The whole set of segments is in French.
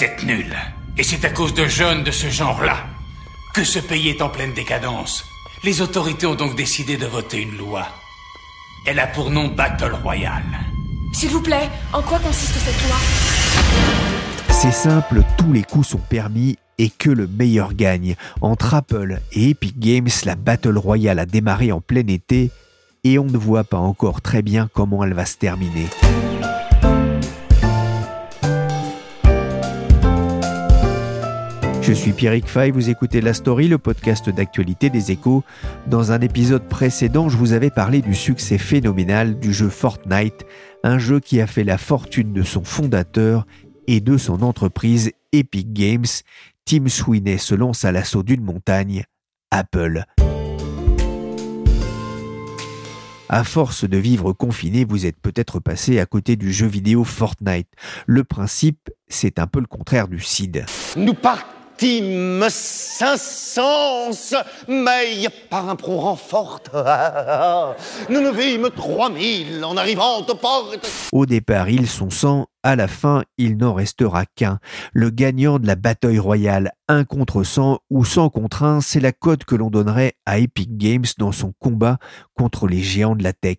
Vous êtes nuls. Et c'est à cause de jeunes de ce genre-là que ce pays est en pleine décadence. Les autorités ont donc décidé de voter une loi. Elle a pour nom Battle Royale. S'il vous plaît, en quoi consiste cette loi? C'est simple, tous les coups sont permis et que le meilleur gagne. Entre Apple et Epic Games, la Battle Royale a démarré en plein été et on ne voit pas encore très bien comment elle va se terminer. Je suis Pierrick Fay, vous écoutez La Story, le podcast d'actualité des échos. Dans un épisode précédent, je vous avais parlé du succès phénoménal du jeu Fortnite, un jeu qui a fait la fortune de son fondateur et de son entreprise Epic Games. Tim Sweeney se lance à l'assaut d'une montagne, Apple. À force de vivre confiné, vous êtes peut-être passé à côté du jeu vidéo Fortnite. Le principe, c'est un peu le contraire du CID. Nous partons Tim Saint-Sens, mais par un prompt renfort. Nous nous vîmes 3000 en arrivant au port. Au départ, ils sont 100 à la fin, il n'en restera qu'un. Le gagnant de la bataille royale 1 contre 100 ou 100 contre 1, c'est la cote que l'on donnerait à Epic Games dans son combat contre les géants de la tech.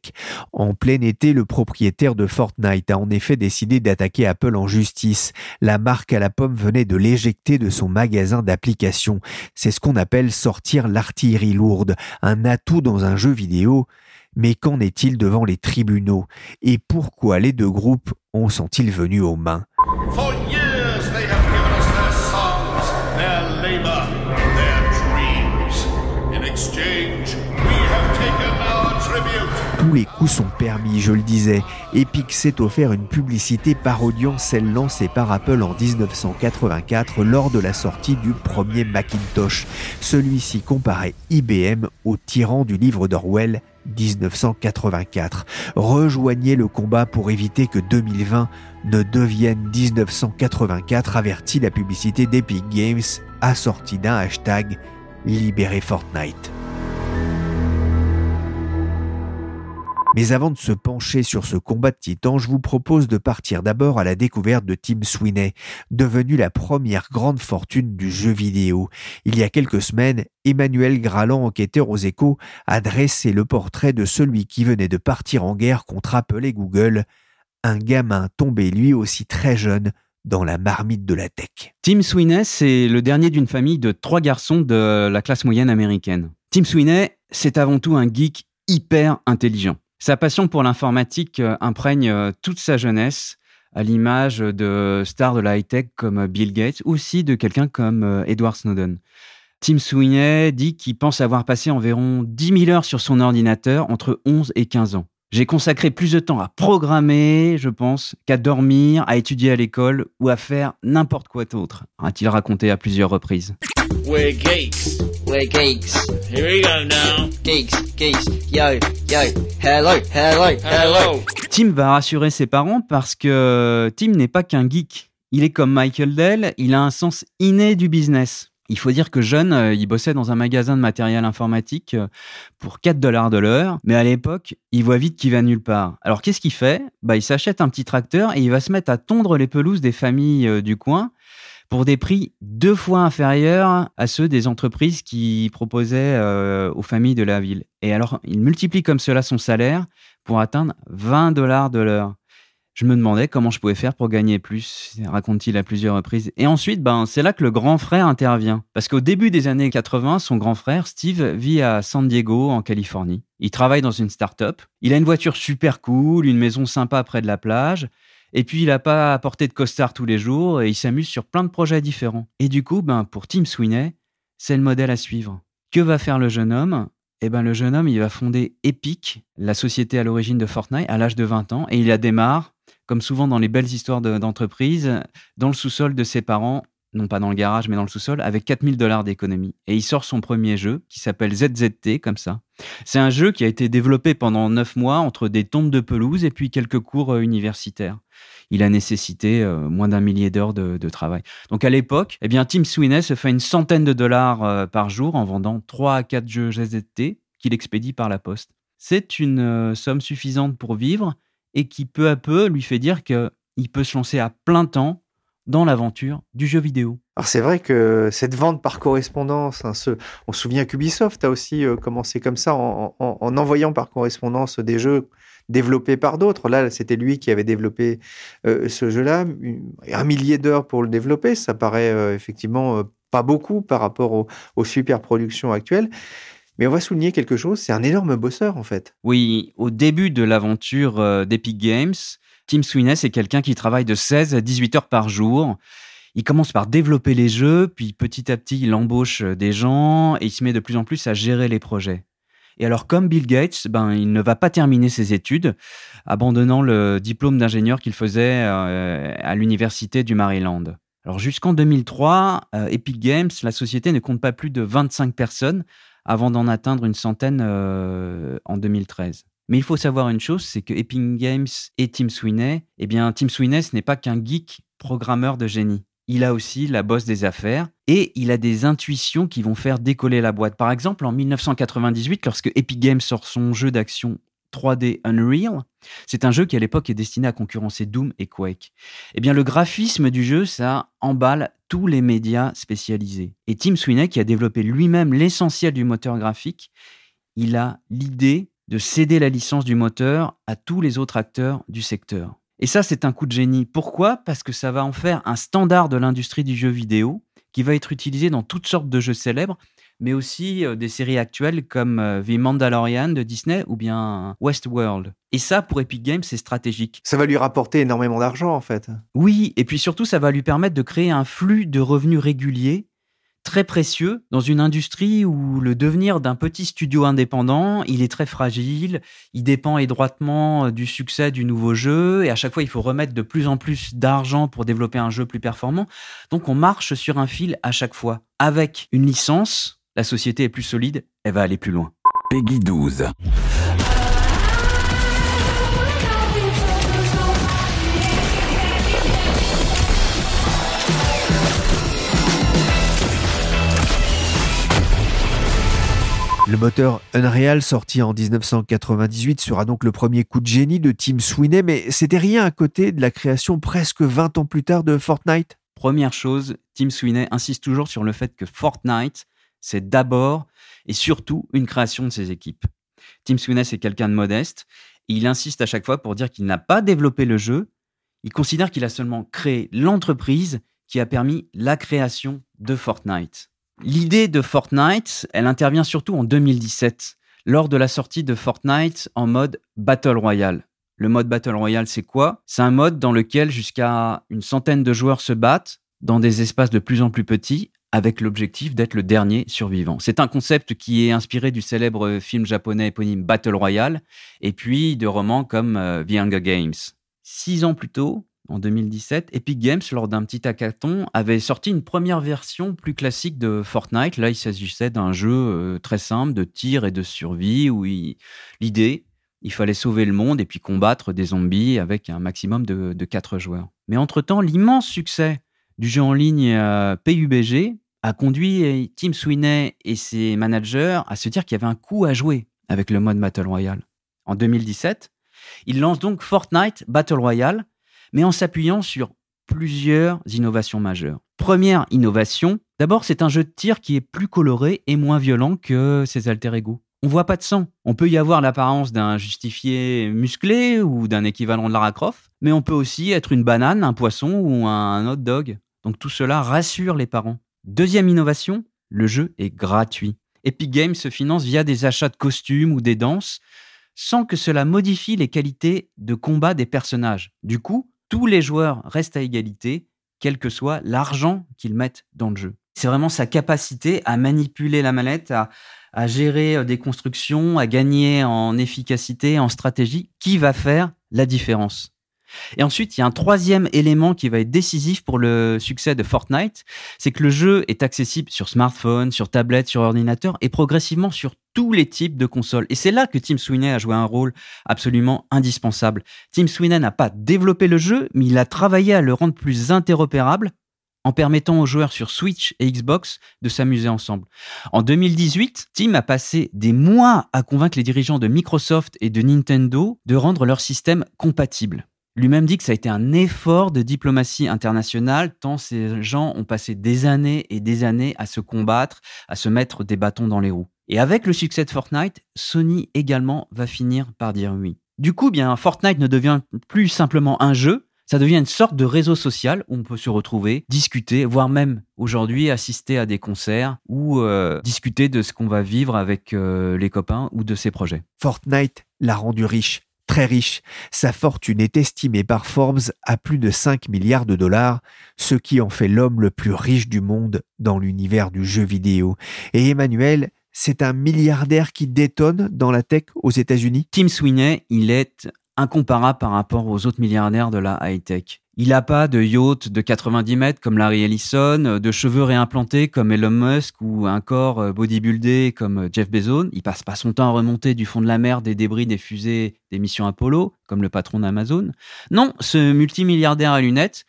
En plein été, le propriétaire de Fortnite a en effet décidé d'attaquer Apple en justice. La marque à la pomme venait de l'éjecter de son magasin d'applications. C'est ce qu'on appelle sortir l'artillerie lourde, un atout dans un jeu vidéo. Mais qu'en est-il devant les tribunaux? Et pourquoi les deux groupes ont sont-ils venus aux mains? Tous les coups sont permis, je le disais. Epic s'est offert une publicité parodiant celle lancée par Apple en 1984 lors de la sortie du premier Macintosh. Celui-ci comparait IBM au tyran du livre d'Orwell 1984. Rejoignez le combat pour éviter que 2020 ne devienne 1984, avertit la publicité d'Epic Games, assortie d'un hashtag Libérez Fortnite. Mais avant de se pencher sur ce combat de titans, je vous propose de partir d'abord à la découverte de Tim Sweeney, devenu la première grande fortune du jeu vidéo. Il y a quelques semaines, Emmanuel Graland, enquêteur aux échos, a dressé le portrait de celui qui venait de partir en guerre contre Apple et Google, un gamin tombé lui aussi très jeune dans la marmite de la tech. Tim Sweeney, c'est le dernier d'une famille de trois garçons de la classe moyenne américaine. Tim Sweeney, c'est avant tout un geek hyper intelligent. Sa passion pour l'informatique euh, imprègne euh, toute sa jeunesse, à l'image de stars de la high-tech comme Bill Gates, aussi de quelqu'un comme euh, Edward Snowden. Tim Sweeney dit qu'il pense avoir passé environ 10 000 heures sur son ordinateur entre 11 et 15 ans. J'ai consacré plus de temps à programmer, je pense, qu'à dormir, à étudier à l'école ou à faire n'importe quoi d'autre, a-t-il raconté à plusieurs reprises. We're geeks. We're geeks. Here we go now. Geeks, geeks. Yo, yo. Hello, hello, hello. Tim va rassurer ses parents parce que Tim n'est pas qu'un geek. Il est comme Michael Dell, il a un sens inné du business. Il faut dire que jeune, euh, il bossait dans un magasin de matériel informatique euh, pour 4 dollars de l'heure, mais à l'époque, il voit vite qu'il va nulle part. Alors qu'est-ce qu'il fait? Bah, Il s'achète un petit tracteur et il va se mettre à tondre les pelouses des familles euh, du coin pour des prix deux fois inférieurs à ceux des entreprises qui proposaient aux familles de la ville. Et alors, il multiplie comme cela son salaire pour atteindre 20 dollars de l'heure. Je me demandais comment je pouvais faire pour gagner plus, raconte-t-il à plusieurs reprises. Et ensuite, ben, c'est là que le grand frère intervient. Parce qu'au début des années 80, son grand frère, Steve, vit à San Diego, en Californie. Il travaille dans une start-up. Il a une voiture super cool, une maison sympa près de la plage. Et puis, il n'a pas à porter de costard tous les jours et il s'amuse sur plein de projets différents. Et du coup, ben, pour Tim Sweeney, c'est le modèle à suivre. Que va faire le jeune homme? Eh ben, le jeune homme, il va fonder Epic, la société à l'origine de Fortnite, à l'âge de 20 ans. Et il la démarre, comme souvent dans les belles histoires de- d'entreprise, dans le sous-sol de ses parents, non pas dans le garage, mais dans le sous-sol, avec 4000 dollars d'économie. Et il sort son premier jeu, qui s'appelle ZZT, comme ça. C'est un jeu qui a été développé pendant 9 mois entre des tombes de pelouse et puis quelques cours euh, universitaires. Il a nécessité euh, moins d'un millier d'heures de, travail. Donc à l'époque, eh bien, Tim Sweeney se fait une centaine de dollars euh, par jour en vendant 3 à 4 jeux ZZT qu'il expédie par la poste. C'est une somme suffisante pour vivre et qui peu à peu lui fait dire qu'il peut se lancer à plein temps dans l'aventure du jeu vidéo. Alors c'est vrai que cette vente par correspondance, hein, ce- on se souvient qu'Ubisoft a aussi euh, commencé comme ça en, en- en envoyant par correspondance des jeux développés par d'autres. Là, c'était lui qui avait développé euh, ce jeu-là. Un millier d'heures pour le développer, ça paraît euh, effectivement euh, pas beaucoup par rapport aux, aux super productions actuelles. Mais on va souligner quelque chose, c'est un énorme bosseur en fait. Oui, au début de l'aventure euh, d'Epic Games, Tim Sweeney, c'est quelqu'un qui travaille de 16 à 18 heures par jour. Il commence par développer les jeux, puis petit à petit, il embauche euh, des gens et il se met de plus en plus à gérer les projets. Et alors, comme Bill Gates, ben, il ne va pas terminer ses études, abandonnant le diplôme d'ingénieur qu'il faisait euh, à l'université du Maryland. Alors, jusqu'en 2003, euh, Epic Games, la société ne compte pas plus de 25 personnes avant d'en atteindre une centaine en 2013. Mais il faut savoir une chose, c'est que Epic Games et Tim Sweeney, eh Tim Sweeney, ce n'est pas qu'un geek programmeur de génie. Il a aussi la bosse des affaires et il a des intuitions qui vont faire décoller la boîte. Par exemple, en 1998, lorsque Epic Games sort son jeu d'action 3D Unreal, c'est un jeu qui à l'époque est destiné à concurrencer Doom et Quake. Eh bien, le graphisme du jeu, ça emballe tous les médias spécialisés. Et Tim Sweeney, qui a développé lui-même l'essentiel du moteur graphique, il a l'idée de céder la licence du moteur à tous les autres acteurs du secteur. Et ça, c'est un coup de génie. Pourquoi? Parce que ça va en faire un standard de l'industrie du jeu vidéo qui va être utilisé dans toutes sortes de jeux célèbres, mais aussi euh, des séries actuelles comme euh, The Mandalorian de Disney ou bien Westworld. Et ça, pour Epic Games, c'est stratégique. Ça va lui rapporter énormément d'argent en fait. Oui, et puis surtout, ça va lui permettre de créer un flux de revenus réguliers très précieux dans une industrie où le devenir d'un petit studio indépendant, il est très fragile, il dépend étroitement du succès du nouveau jeu et à chaque fois il faut remettre de plus en plus d'argent pour développer un jeu plus performant. Donc on marche sur un fil à chaque fois. Avec une licence, la société est plus solide, elle va aller plus loin. Peggy 12. Le moteur Unreal, sorti en 1998, sera donc le premier coup de génie de Tim Sweeney, mais c'était rien à côté de la création presque 20 ans plus tard de Fortnite. Première chose, Tim Sweeney insiste toujours sur le fait que Fortnite, c'est d'abord et surtout une création de ses équipes. Tim Sweeney, c'est quelqu'un de modeste, et il insiste à chaque fois pour dire qu'il n'a pas développé le jeu, il considère qu'il a seulement créé l'entreprise qui a permis la création de Fortnite. L'idée de Fortnite, elle intervient surtout en 2017, lors de la sortie de Fortnite en mode Battle Royale. Le mode Battle Royale, c'est quoi? C'est un mode dans lequel jusqu'à une centaine de joueurs se battent dans des espaces de plus en plus petits avec l'objectif d'être le dernier survivant. C'est un concept qui est inspiré du célèbre film japonais éponyme Battle Royale et puis de romans comme euh, The Hunger Games. Six ans plus tôt, en 2017, Epic Games, lors d'un petit hackathon, avait sorti une première version plus classique de Fortnite. Là, il s'agissait d'un jeu euh, très simple de tir et de survie où il- l'idée, il fallait sauver le monde et puis combattre des zombies avec un maximum de, de 4 joueurs. Mais entre-temps, l'immense succès du jeu en ligne euh, PUBG a conduit Tim Sweeney et ses managers à se dire qu'il y avait un coup à jouer avec le mode Battle Royale. En 2017, ils lancent donc Fortnite Battle Royale, mais en s'appuyant sur plusieurs innovations majeures. Première innovation, d'abord c'est un jeu de tir qui est plus coloré et moins violent que ses alter ego. On voit pas de sang. On peut y avoir l'apparence d'un justifié musclé ou d'un équivalent de Lara Croft, mais on peut aussi être une banane, un poisson ou un hot dog. Donc tout cela rassure les parents. Deuxième innovation, le jeu est gratuit. Epic Games se finance via des achats de costumes ou des danses sans que cela modifie les qualités de combat des personnages. Du coup, tous les joueurs restent à égalité, quel que soit l'argent qu'ils mettent dans le jeu. C'est vraiment sa capacité à manipuler la mallette, à, à gérer euh, des constructions, à gagner en efficacité, en stratégie, qui va faire la différence. Et ensuite, il y a un troisième élément qui va être décisif pour le succès de Fortnite, c'est que le jeu est accessible sur smartphone, sur tablette, sur ordinateur et progressivement sur tous les types de consoles. Et c'est là que Tim Sweeney a joué un rôle absolument indispensable. Tim Sweeney n'a pas développé le jeu, mais il a travaillé à le rendre plus interopérable en permettant aux joueurs sur Switch et Xbox de s'amuser ensemble. En 2018, Tim a passé des mois à convaincre les dirigeants de Microsoft et de Nintendo de rendre leur système compatible. Lui-même dit que ça a été un effort de diplomatie internationale, tant ces gens ont passé des années et des années à se combattre, à se mettre des bâtons dans les roues. Et avec le succès de Fortnite, Sony également va finir par dire oui. Du coup, bien, Fortnite ne devient plus simplement un jeu, ça devient une sorte de réseau social où on peut se retrouver, discuter, voire même aujourd'hui assister à des concerts ou euh, discuter de ce qu'on va vivre avec euh, les copains ou de ses projets. Fortnite l'a rendu riche, très riche. Sa fortune est estimée par Forbes à plus de 5 milliards de dollars, ce qui en fait l'homme le plus riche du monde dans l'univers du jeu vidéo. Et Emmanuel, c'est un milliardaire qui détonne dans la tech aux États-Unis? Tim Sweeney, il est incomparable par rapport aux autres milliardaires de la high-tech. Il n'a pas de yacht de 90 mètres comme Larry Ellison, de cheveux réimplantés comme Elon Musk ou un corps euh, bodybuildé comme euh, Jeff Bezos. Il passe pas son temps à remonter du fond de la mer des débris des fusées des missions Apollo, comme le patron d'Amazon. Non, ce multimilliardaire à lunettes,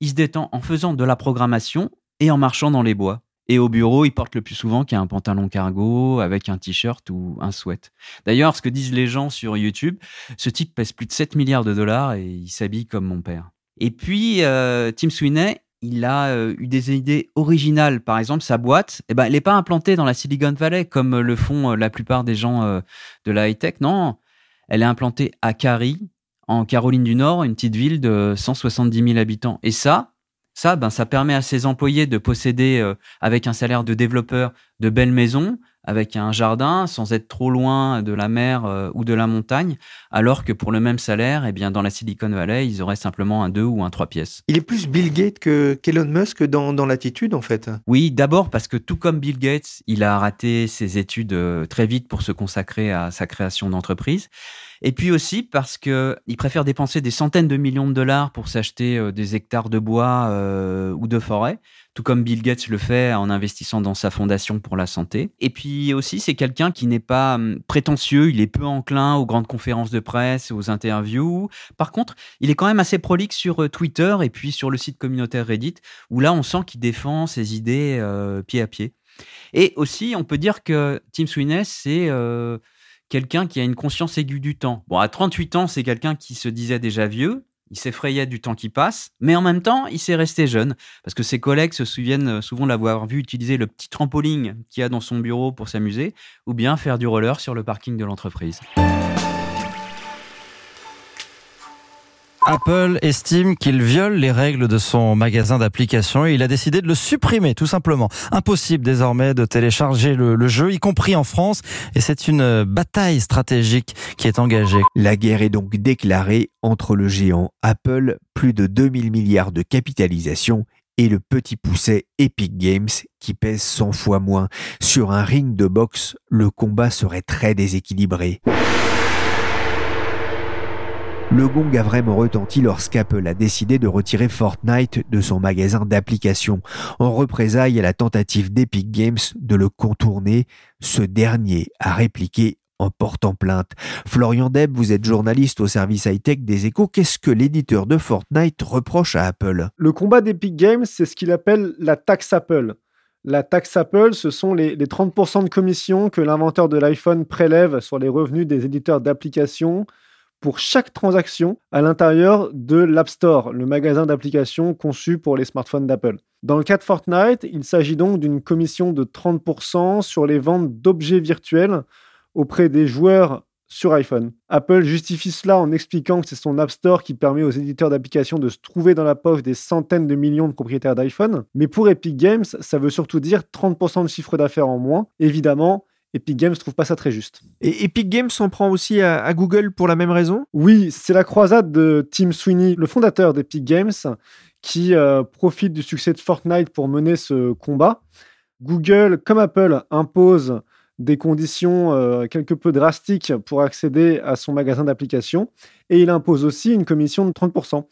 il se détend en faisant de la programmation et en marchant dans les bois. Et au bureau, il porte le plus souvent qu'il a un pantalon cargo avec un t-shirt ou un sweat. D'ailleurs, ce que disent les gens sur YouTube, ce type pèse plus de 7 milliards de dollars et il s'habille comme mon père. Et puis, euh, Tim Sweeney, il a euh, eu des idées originales. Par exemple, sa boîte, eh ben, elle n'est pas implantée dans la Silicon Valley comme le font euh, la plupart des gens de la high-tech. Non, elle est implantée à Cary, en Caroline du Nord, une petite ville de 170 000 habitants. Et ça, ça, ben, ça permet à ses employés de posséder, euh, avec un salaire de développeur, de belles maisons, avec un jardin, sans être trop loin de la mer euh, ou de la montagne, alors que pour le même salaire, eh bien, dans la Silicon Valley, ils auraient simplement un 2 ou un 3 pièces. Il est plus Bill Gates que qu'Elon Musk dans, dans l'attitude, en fait. Oui, d'abord parce que tout comme Bill Gates, il a raté ses études euh, très vite pour se consacrer à sa création d'entreprise. Et puis aussi parce que il préfère dépenser des centaines de millions de dollars pour s'acheter euh, des hectares de bois euh, ou de forêt, tout comme Bill Gates le fait en investissant dans sa fondation pour la santé. Et puis aussi, c'est quelqu'un qui n'est pas hum, prétentieux, il est peu enclin aux grandes conférences de presse, aux interviews. Par contre, il est quand même assez prolixe sur euh, Twitter et puis sur le site communautaire Reddit, où là, on sent qu'il défend ses idées pied à pied. Et aussi, on peut dire que Tim Sweeney, c'est quelqu'un qui a une conscience aiguë du temps. Bon, à 38 ans, c'est quelqu'un qui se disait déjà vieux, il s'effrayait du temps qui passe, mais en même temps, il s'est resté jeune, parce que ses collègues se souviennent euh, souvent l'avoir vu utiliser le petit trampoline qu'il a dans son bureau pour s'amuser, ou bien faire du roller sur le parking de l'entreprise. Apple estime qu'il viole les règles de son magasin d'applications et il a décidé de le supprimer, tout simplement. Impossible désormais de télécharger le, jeu, y compris en France, et c'est une bataille stratégique qui est engagée. La guerre est donc déclarée entre le géant Apple, plus de 2000 milliards de capitalisation, et le petit pousset Epic Games qui pèse 100 fois moins. Sur un ring de boxe, le combat serait très déséquilibré. Le gong a vraiment retenti lorsqu'Apple a décidé de retirer Fortnite de son magasin d'applications en représailles à la tentative d'Epic Games de le contourner. Ce dernier a répliqué en portant plainte. Florian Deb, vous êtes journaliste au service high-tech des échos. Qu'est-ce que l'éditeur de Fortnite reproche à Apple? Le combat d'Epic Games, c'est ce qu'il appelle la taxe Apple. La taxe Apple, ce sont les, les 30% de commission que l'inventeur de l'iPhone prélève sur les revenus des éditeurs d'applications pour chaque transaction à l'intérieur de l'App Store, le magasin d'applications conçu pour les smartphones d'Apple. Dans le cas de Fortnite, il s'agit donc d'une commission de 30% sur les ventes d'objets virtuels auprès des joueurs sur iPhone. Apple justifie cela en expliquant que c'est son App Store qui permet aux éditeurs d'applications de se trouver dans la poche des centaines de millions de propriétaires d'iPhone. Mais pour Epic Games, ça veut surtout dire 30% de chiffre d'affaires en moins. Évidemment, Epic Games trouve pas ça très juste. Et Epic Games s'en prend aussi à, Google pour la même raison? Oui, c'est la croisade de Tim Sweeney, le fondateur d'Epic Games, qui euh, profite du succès de Fortnite pour mener ce combat. Google, comme Apple, impose des conditions euh, quelque peu drastiques pour accéder à son magasin d'applications et il impose aussi une commission de 30%.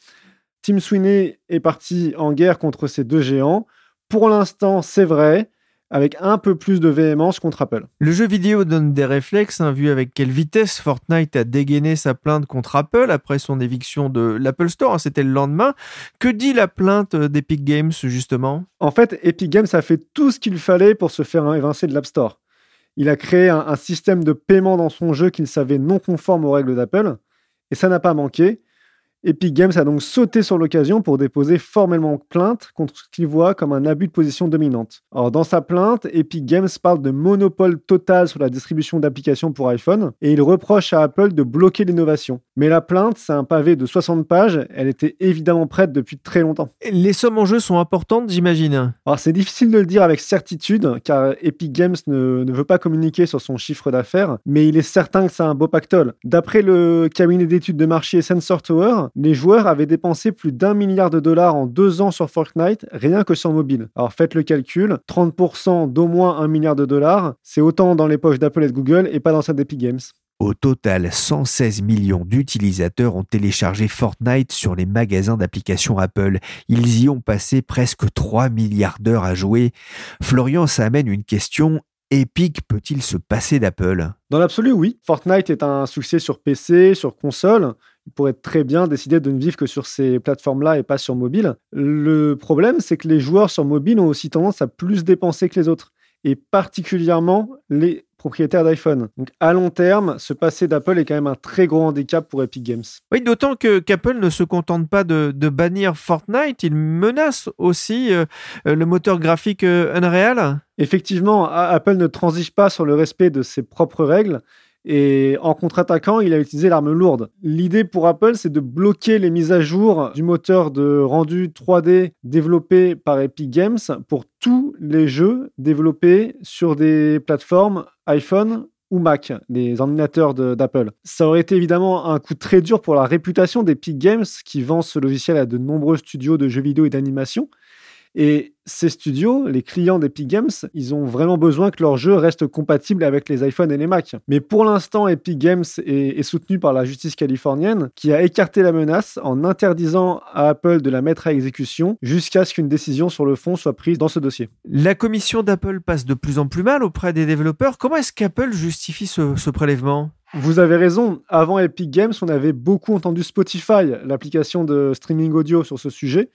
Tim Sweeney est parti en guerre contre ces deux géants. Pour l'instant, c'est vrai, avec un peu plus de véhémence contre Apple. Le jeu vidéo donne des réflexes, hein, vu avec quelle vitesse Fortnite a dégainé sa plainte contre Apple après son éviction de l'Apple Store, hein, c'était le lendemain. Que dit la plainte d'Epic Games justement? En fait, Epic Games a fait tout ce qu'il fallait pour se faire évincer de l'App Store. Il a créé un, un système de paiement dans son jeu qu'il savait non conforme aux règles d'Apple, et ça n'a pas manqué. Epic Games a donc sauté sur l'occasion pour déposer formellement plainte contre ce qu'il voit comme un abus de position dominante. Alors dans sa plainte, Epic Games parle de monopole total sur la distribution d'applications pour iPhone et il reproche à Apple de bloquer l'innovation. Mais la plainte, c'est un pavé de 60 pages, elle était évidemment prête depuis très longtemps. Les sommes en jeu sont importantes, j'imagine. Alors c'est difficile de le dire avec certitude car Epic Games ne, ne veut pas communiquer sur son chiffre d'affaires, mais il est certain que c'est un beau pactole. D'après le cabinet d'études de marché Sensor Tower, les joueurs avaient dépensé plus d'un milliard de dollars en deux ans sur Fortnite, rien que sur mobile. Alors faites le calcul, 30% d'au moins un milliard de dollars, c'est autant dans les poches d'Apple et de Google et pas dans celle d'Epic Games. Au total, 116 millions d'utilisateurs ont téléchargé Fortnite sur les magasins d'applications Apple. Ils y ont passé presque 3 milliards d'heures à jouer. Florian, ça amène une question. Epic peut-il se passer d'Apple? Dans l'absolu, oui. Fortnite est un succès sur PC, sur console. Il pourrait très bien décider de ne vivre que sur ces plateformes-là et pas sur mobile. Le problème, c'est que les joueurs sur mobile ont aussi tendance à plus dépenser que les autres, et particulièrement les propriétaires d'iPhone. Donc à long terme, se passer d'Apple est quand même un très gros handicap pour Epic Games. Oui, d'autant que qu'Apple ne se contente pas de, de, bannir Fortnite, il menace aussi euh, le moteur graphique euh, Unreal. Effectivement, Apple ne transige pas sur le respect de ses propres règles. Et en contre-attaquant, il a utilisé l'arme lourde. L'idée pour Apple, c'est de bloquer les mises à jour du moteur de rendu 3D développé par Epic Games pour tous les jeux développés sur des plateformes iPhone ou Mac, les ordinateurs d'Apple. Ça aurait été évidemment un coup très dur pour la réputation d'Epic Games qui vend ce logiciel à de nombreux studios de jeux vidéo et d'animation. Et ces studios, les clients d'Epic Games, ils ont vraiment besoin que leur jeu reste compatible avec les iPhones et les Mac. Mais pour l'instant, Epic Games est, est, soutenu par la justice californienne qui a écarté la menace en interdisant à Apple de la mettre à exécution jusqu'à ce qu'une décision sur le fond soit prise dans ce dossier. La commission d'Apple passe de plus en plus mal auprès des développeurs. Comment est-ce qu'Apple justifie ce, ce prélèvement? Vous avez raison. Avant Epic Games, on avait beaucoup entendu Spotify, l'application de streaming audio sur ce sujet.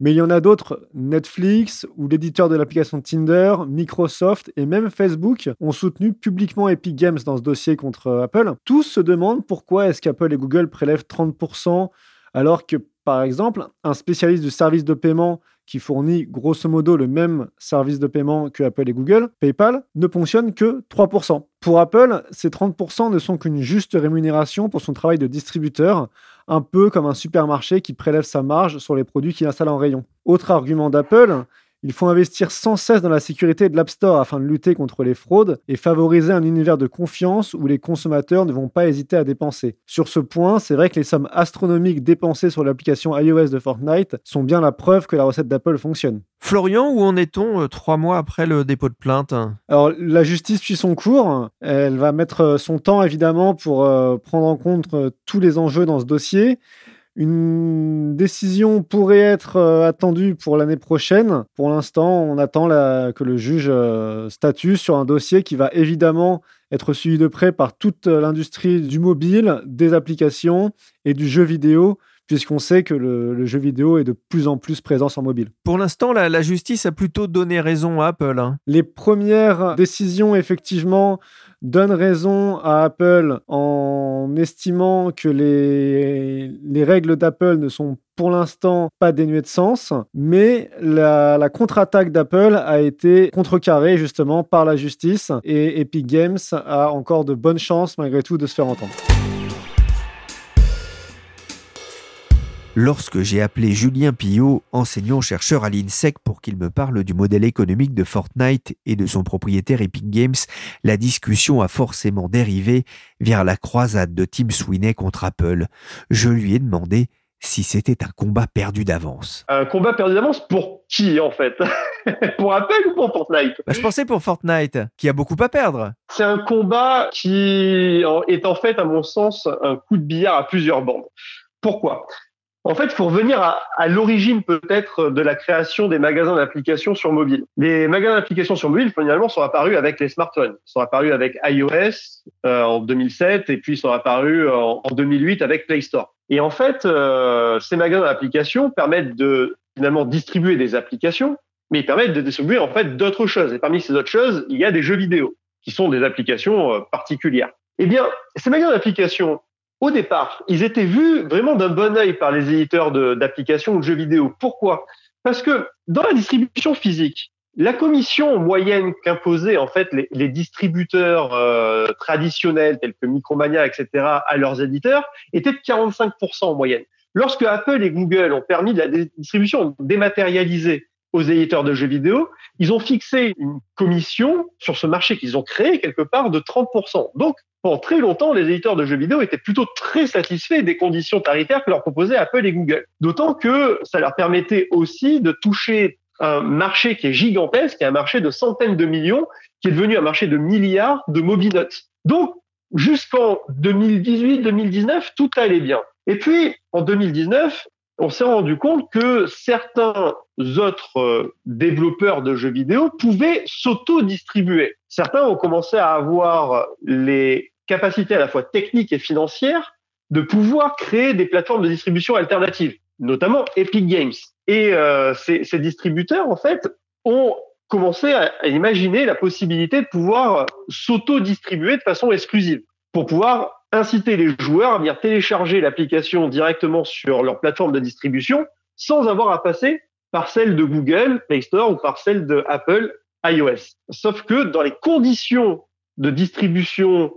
Mais il y en a d'autres, Netflix ou l'éditeur de l'application Tinder, Microsoft et même Facebook ont soutenu publiquement Epic Games dans ce dossier contre Apple. Tous se demandent pourquoi est-ce qu'Apple et Google prélèvent 30% alors que, par exemple, un spécialiste du service de paiement qui fournit grosso modo le même service de paiement que Apple et Google, PayPal, ne ponctionne que 3%. Pour Apple, ces 30% ne sont qu'une juste rémunération pour son travail de distributeur, un peu comme un supermarché qui prélève sa marge sur les produits qu'il installe en rayon. Autre argument d'Apple, il faut investir sans cesse dans la sécurité de l'App Store afin de lutter contre les fraudes et favoriser un univers de confiance où les consommateurs ne vont pas hésiter à dépenser. Sur ce point, c'est vrai que les sommes astronomiques dépensées sur l'application iOS de Fortnite sont bien la preuve que la recette d'Apple fonctionne. Florian, où en est-on euh, trois mois après le dépôt de plainte? Alors, la justice suit son cours. Elle va mettre son temps, évidemment, pour euh, prendre en compte euh, tous les enjeux dans ce dossier. Une décision pourrait être euh, attendue pour l'année prochaine. Pour l'instant, on attend que le juge euh, statue sur un dossier qui va évidemment être suivi de près par toute l'industrie du mobile, des applications et du jeu vidéo, puisqu'on sait que le, le, jeu vidéo est de plus en plus présent sur mobile. Pour l'instant, la, la, justice a plutôt donné raison à Apple. Hein. Les premières décisions, effectivement, donnent raison à Apple en estimant que les, les règles d'Apple ne sont pour l'instant pas dénuées de sens, mais la, la contre-attaque d'Apple a été contrecarrée justement par la justice et Epic Games a encore de bonnes chances malgré tout de se faire entendre. Lorsque j'ai appelé Julien Pillot, enseignant-chercheur à l'INSEC, pour qu'il me parle du modèle économique de Fortnite et de son propriétaire Epic Games, la discussion a forcément dérivé vers la croisade de Tim Sweeney contre Apple. Je lui ai demandé si c'était un combat perdu d'avance. Un combat perdu d'avance pour qui en fait? Pour Apple ou pour Fortnite? Bah, Je pensais pour Fortnite, qui a beaucoup à perdre. C'est un combat qui est en fait, à mon sens, un coup de billard à plusieurs bandes. Pourquoi? En fait, il faut revenir à, à l'origine peut-être de la création des magasins d'applications sur mobile. Les magasins d'applications sur mobile, finalement, sont apparus avec les smartphones. Ils sont apparus avec iOS euh, en 2007 et puis ils sont apparus en, en 2008 avec Play Store. Et en fait, euh, ces magasins d'applications permettent de finalement distribuer des applications, mais ils permettent de distribuer en fait d'autres choses. Et parmi ces autres choses, il y a des jeux vidéo qui sont des applications euh, particulières. Eh bien, ces magasins d'applications au départ, ils étaient vus vraiment d'un bon œil par les éditeurs d'applications ou de jeux vidéo. Pourquoi? Parce que dans la distribution physique, la commission moyenne qu'imposaient en fait les, distributeurs euh, traditionnels tels que Micromania, etc., à leurs éditeurs était de 45% en moyenne. Lorsque Apple et Google ont permis de la distribution dématérialisée aux éditeurs de jeux vidéo, ils ont fixé une commission sur ce marché qu'ils ont créé quelque part de 30%. Donc, pendant très longtemps, les éditeurs de jeux vidéo étaient plutôt très satisfaits des conditions tarifaires que leur proposaient Apple et Google. D'autant que ça leur permettait aussi de toucher un marché qui est gigantesque, qui est un marché de centaines de millions, qui est devenu un marché de milliards de mobinotes. Donc, jusqu'en 2018-2019, tout allait bien. Et puis, en 2019, on s'est rendu compte que certains autres euh, développeurs de jeux vidéo pouvaient s'auto-distribuer. Certains ont commencé à avoir les capacités à la fois techniques et financières de pouvoir créer des plateformes de distribution alternatives, notamment Epic Games. Et euh, ces, distributeurs, en fait, ont commencé à, à imaginer la possibilité de pouvoir s'auto-distribuer de façon exclusive pour pouvoir inciter les joueurs à venir télécharger l'application directement sur leur plateforme de distribution sans avoir à passer par celle de Google Play Store ou par celle de Apple iOS. Sauf que dans les conditions de distribution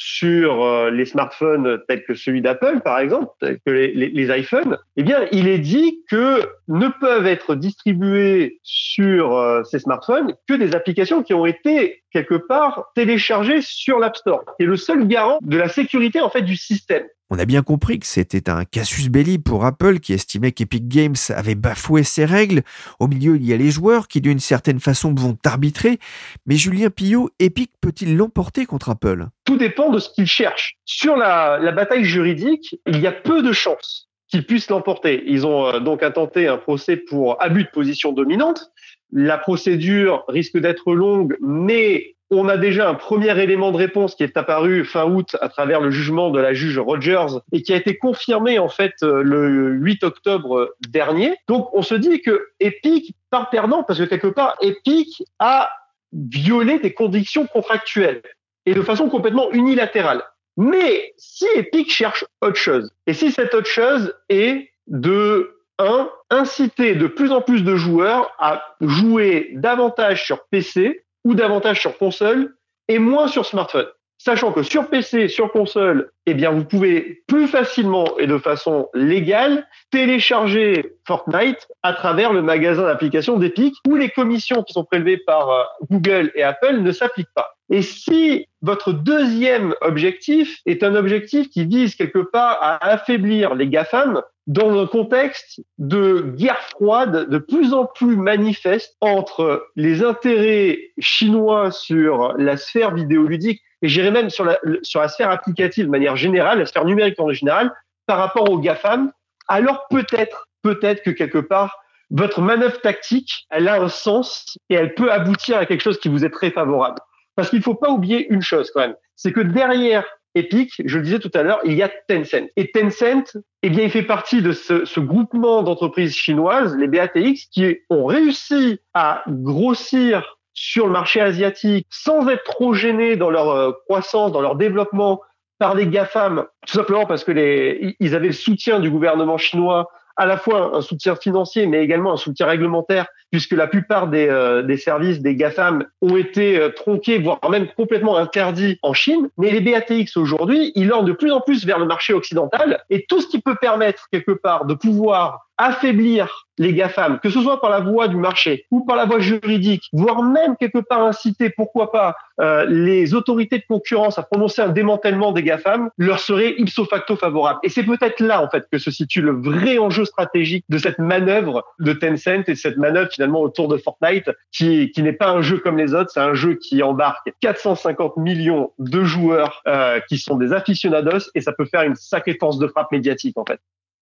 sur euh, les smartphones tels que celui d'Apple, par exemple, tels que les, les, iPhones, eh bien, il est dit que ne peuvent être distribués sur euh, ces smartphones que des applications qui ont été quelque part téléchargées sur l'App Store, qui est le seul garant de la sécurité en fait du système. On a bien compris que c'était un casus belli pour Apple qui estimait qu'Epic Games avait bafoué ses règles. Au milieu, il y a les joueurs qui d'une certaine façon vont arbitrer. Mais Julien Pillot, Epic peut-il l'emporter contre Apple? Tout dépend de ce qu'il cherche. Sur la, la bataille juridique, il y a peu de chances qu'ils puissent l'emporter. Ils ont euh, donc intenté un procès pour abus de position dominante. La procédure risque d'être longue, mais on a déjà un premier élément de réponse qui est apparu fin août à travers le jugement de la juge Rogers et qui a été confirmé en fait euh, le 8 octobre dernier. Donc on se dit que Epic part perdant parce que quelque part Epic a violé des conditions contractuelles et de façon complètement unilatérale. Mais si Epic cherche autre chose, et si cette autre chose est de un, inciter de plus en plus de joueurs à jouer davantage sur PC ou davantage sur console et moins sur smartphone. Sachant que sur PC, sur console, eh bien, vous pouvez plus facilement et de façon légale télécharger Fortnite à travers le magasin d'applications d'Epic où les commissions qui sont prélevées par euh, Google et Apple ne s'appliquent pas. Et si votre deuxième objectif est un objectif qui vise quelque part à affaiblir les GAFAM, dans un contexte de guerre froide de plus en plus manifeste entre les intérêts chinois sur la sphère vidéoludique et j'irais même sur la, sur la sphère applicative de manière générale, la sphère numérique en général, par rapport aux GAFAM, alors peut-être, peut-être que quelque part, votre manœuvre tactique, elle a un sens et elle peut aboutir à quelque chose qui vous est très favorable. Parce qu'il ne faut pas oublier une chose quand même, c'est que derrière Epic, je le disais tout à l'heure, il y a Tencent. Et Tencent, eh bien, il fait partie de ce, ce groupement d'entreprises chinoises, les BATX, qui ont réussi à grossir sur le marché asiatique sans être trop gênés dans leur euh, croissance, dans leur développement par les GAFAM, tout simplement parce que les, ils avaient le soutien du gouvernement chinois à la fois un soutien financier, mais également un soutien réglementaire, puisque la plupart des, euh, des services des GAFAM ont été euh, tronqués, voire même complètement interdits en Chine. Mais les BATX aujourd'hui, ils ornent de plus en plus vers le marché occidental, et tout ce qui peut permettre quelque part de pouvoir affaiblir les GAFAM, que ce soit par la voie du marché ou par la voie juridique, voire même quelque part inciter, pourquoi pas, euh, les autorités de concurrence à prononcer un démantèlement des GAFAM, leur serait ipso facto favorable. Et c'est peut-être là, en fait, que se situe le vrai enjeu stratégique de cette manœuvre de Tencent et cette manœuvre finalement autour de Fortnite, qui, qui n'est pas un jeu comme les autres, c'est un jeu qui embarque 450 millions de joueurs euh, qui sont des aficionados et ça peut faire une sacrée force de frappe médiatique, en fait.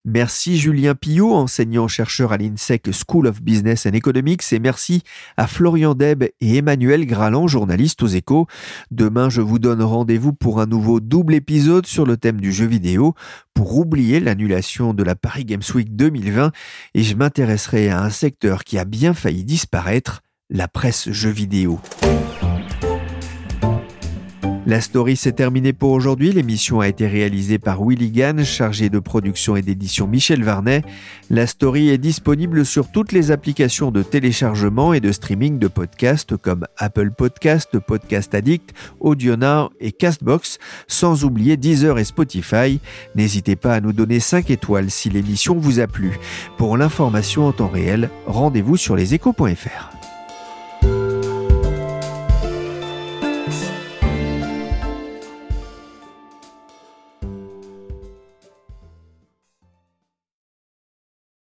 Merci Julien Pillot, enseignant-chercheur à l'INSEC School of Business and Economics, et merci à Florian Deb et Emmanuel Graland, journalistes aux échos. Demain, je vous donne rendez-vous pour un nouveau double épisode sur le thème du jeu vidéo, pour oublier l'annulation de la Paris Games Week 2020, et je m'intéresserai à un secteur qui a bien failli disparaître, la presse jeux vidéo. La story s'est terminée pour aujourd'hui. L'émission a été réalisée par Willy Gann, chargé de production et d'édition Michel Varnet. La story est disponible sur toutes les applications de téléchargement et de streaming de podcasts comme Apple Podcast, Podcast Addict, Audionar et Castbox, sans oublier Deezer et Spotify. N'hésitez pas à nous donner 5 étoiles si l'émission vous a plu. Pour l'information en temps réel, rendez-vous sur leséchos.fr.